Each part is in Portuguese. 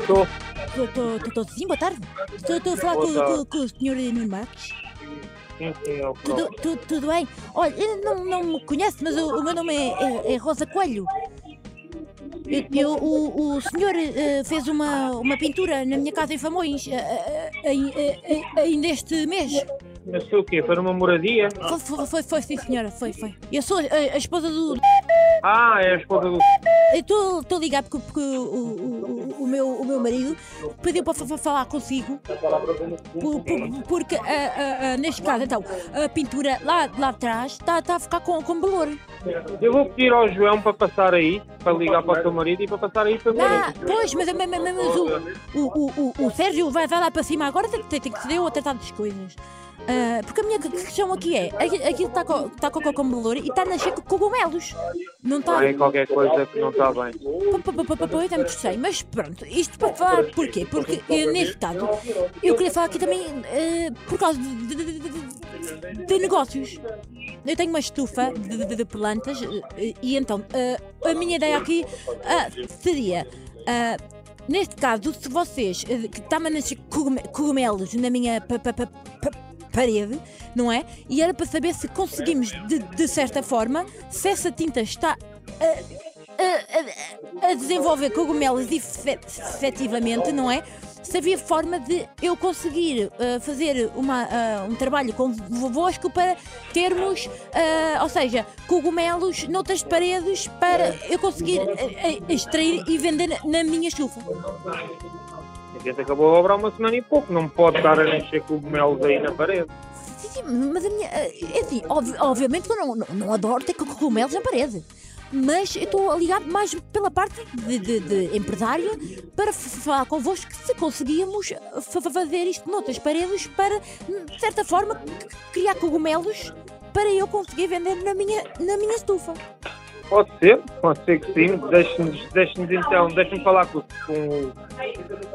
Estou. Estou sim, boa tarde. Estou a falar com, com- com o Sr. Nuno Marques. Sim, sim, é Tudo, próprio. tu- tudo bem? Olha, eu não, não me conhece, mas o, o meu nome é, é- é Rosa Coelho. Eu, eu- o, o senhor eh, fez uma, uma pintura na minha casa em Famões eh, eh, ainda este mês. Mas foi o quê? Foi numa moradia? Foi, foi, foi, foi, sim, senhora, foi, foi. Eu sou a, a esposa do. Ah, é a esposa do. Estou a ligar porque, porque o, o, o, o meu, o meu marido pediu para fa- fa- falar consigo. Por- por- porque, ah, ah, ah, neste caso, então, a pintura lá, lá atrás está está a ficar com, com valor. Eu vou pedir ao João para passar aí, para ligar para o teu marido e para passar aí para mim. Ah, pois, mas, mas, mas- mas o, o, o, o, o Sérgio vai, vai lá para cima agora, tem, tem, que ser eu a tratar das coisas. Ah, porque a minha que- questão aqui é: aqui- aquilo está com, está com, valor e está a nascer com cogumelos. Não está. É qualquer coisa que não está bem. É muito estranho, mas pronto, isto para falar porquê? Porque eu, neste caso eu queria falar aqui também eh, por causa de, de- de- de- negócios. Eu tenho uma estufa de, plantas e então eh, a minha ideia aqui seria. Neste caso, se vocês que está a nascer cogume- cogumelos na minha parede, não é? E era para saber se conseguimos, de, de certa forma, se essa tinta está a, a- a desenvolver cogumelos efe- efetivamente, não é? Se havia forma de eu conseguir uh, fazer uma, uh, um trabalho convosco para termos, uh, ou seja, cogumelos noutras paredes para eu conseguir extrair e vender na- minha chufa. Gente acabou a obra há uma semana e pouco. Não pode estar a encher cogumelos aí na parede. Sim, mas a minha. É assim, obvi- obviamente que eu não, não, não adoro ter co- cogumelos na parede. Mas eu estou a ligar mais pela parte de, de- de empresário para falar convosco que se conseguíamos fa- fazer isto noutras paredes para, de certa forma, criar cogumelos para eu conseguir vender na minha, na minha estufa. Pode ser, pode ser que sim. Deixe-nos deixe então, deixe-me falar com, com o.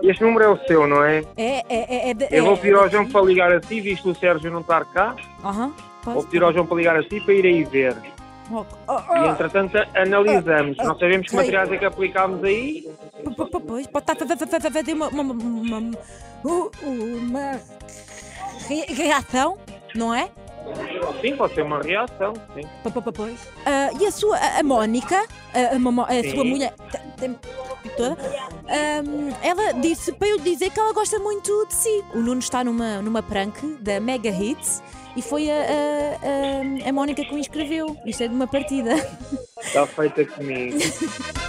Este número é o seu, não é? É, é, é, é, de- Eu vou é- pedir ao João para ligar a si, visto o Sérgio não estar cá. Aham, Vou pedir ao João para ligar a si para ir aí ver. Oh, oh, E entretanto analisamos. Não sabemos que materiais é que aplicámos aí. Pois, pode estar a fa- fa- fa- fazer uma, uma, uma, uma, reação, não é? Sim, pode ser uma reação. Sim. Pois. Ah, e a sua, a, a Mónica, a, a a sua mulher, tem- toda, ahm, ela disse para eu dizer que ela gosta muito de si. O Nuno está numa, numa prank da Mega Hits e foi a, a, a, a Mónica que o inscreveu. Isto é de uma partida. Está feita comigo.